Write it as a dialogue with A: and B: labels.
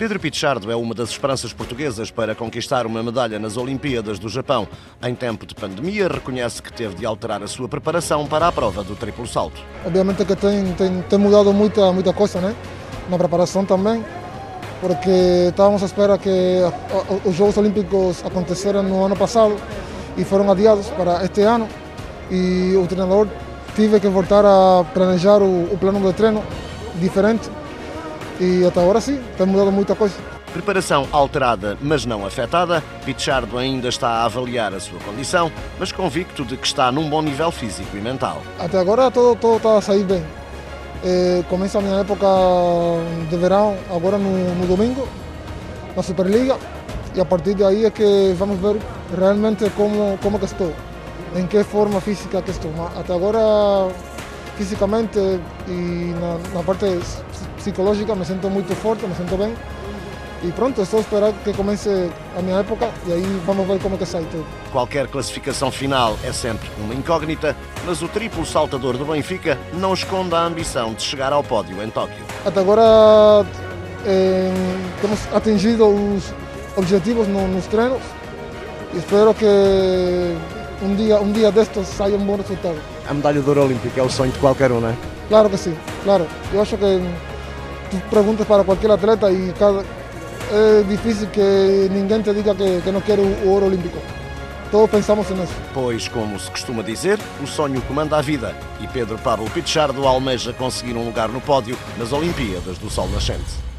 A: Pedro Pichardo é uma das esperanças portuguesas para conquistar uma medalha nas Olimpíadas do Japão. Em tempo de pandemia, reconhece que teve de alterar a sua preparação para a prova do triplo salto.
B: Obviamente que tem, tem, tem mudado muita, muita coisa, né? Na preparação também, porque estávamos à espera que os Jogos Olímpicos aconteceram no ano passado e foram adiados para este ano. E o treinador tive que voltar a planejar o, o plano de treino diferente e até agora sim, tem mudado muita coisa.
A: Preparação alterada, mas não afetada, Pichardo ainda está a avaliar a sua condição, mas convicto de que está num bom nível físico e mental.
B: Até agora todo, todo está a sair bem. É, começa a minha época de verão, agora no, no domingo, na Superliga, e a partir de aí é que vamos ver realmente como, como que estou, em que forma física que estou. Até agora fisicamente e na, na, parte psicológica me sinto muito forte, me sinto bem. E pronto, é só esperar que comece a minha época e aí vamos ver como é que sai tudo.
A: Qualquer classificação final é sempre uma incógnita, mas o triplo saltador do Benfica não esconde a ambição de chegar ao pódio em Tóquio.
B: Até agora eh, temos atingido os objetivos no, nos treinos e espero que um dia, um dia destes saia um bom resultado.
A: A medalha de ouro olímpica é o sonho de qualquer um, não é?
B: Claro que sim, claro. Eu acho que perguntas para qualquer atleta e cada, é difícil que ninguém te diga que, que não quer o, ouro olímpico. Todos pensamos nisso.
A: Pois, como se costuma dizer, o sonho comanda a vida e Pedro Pablo Pichardo almeja conseguir um lugar no pódio nas Olimpíadas do Sol Nascente.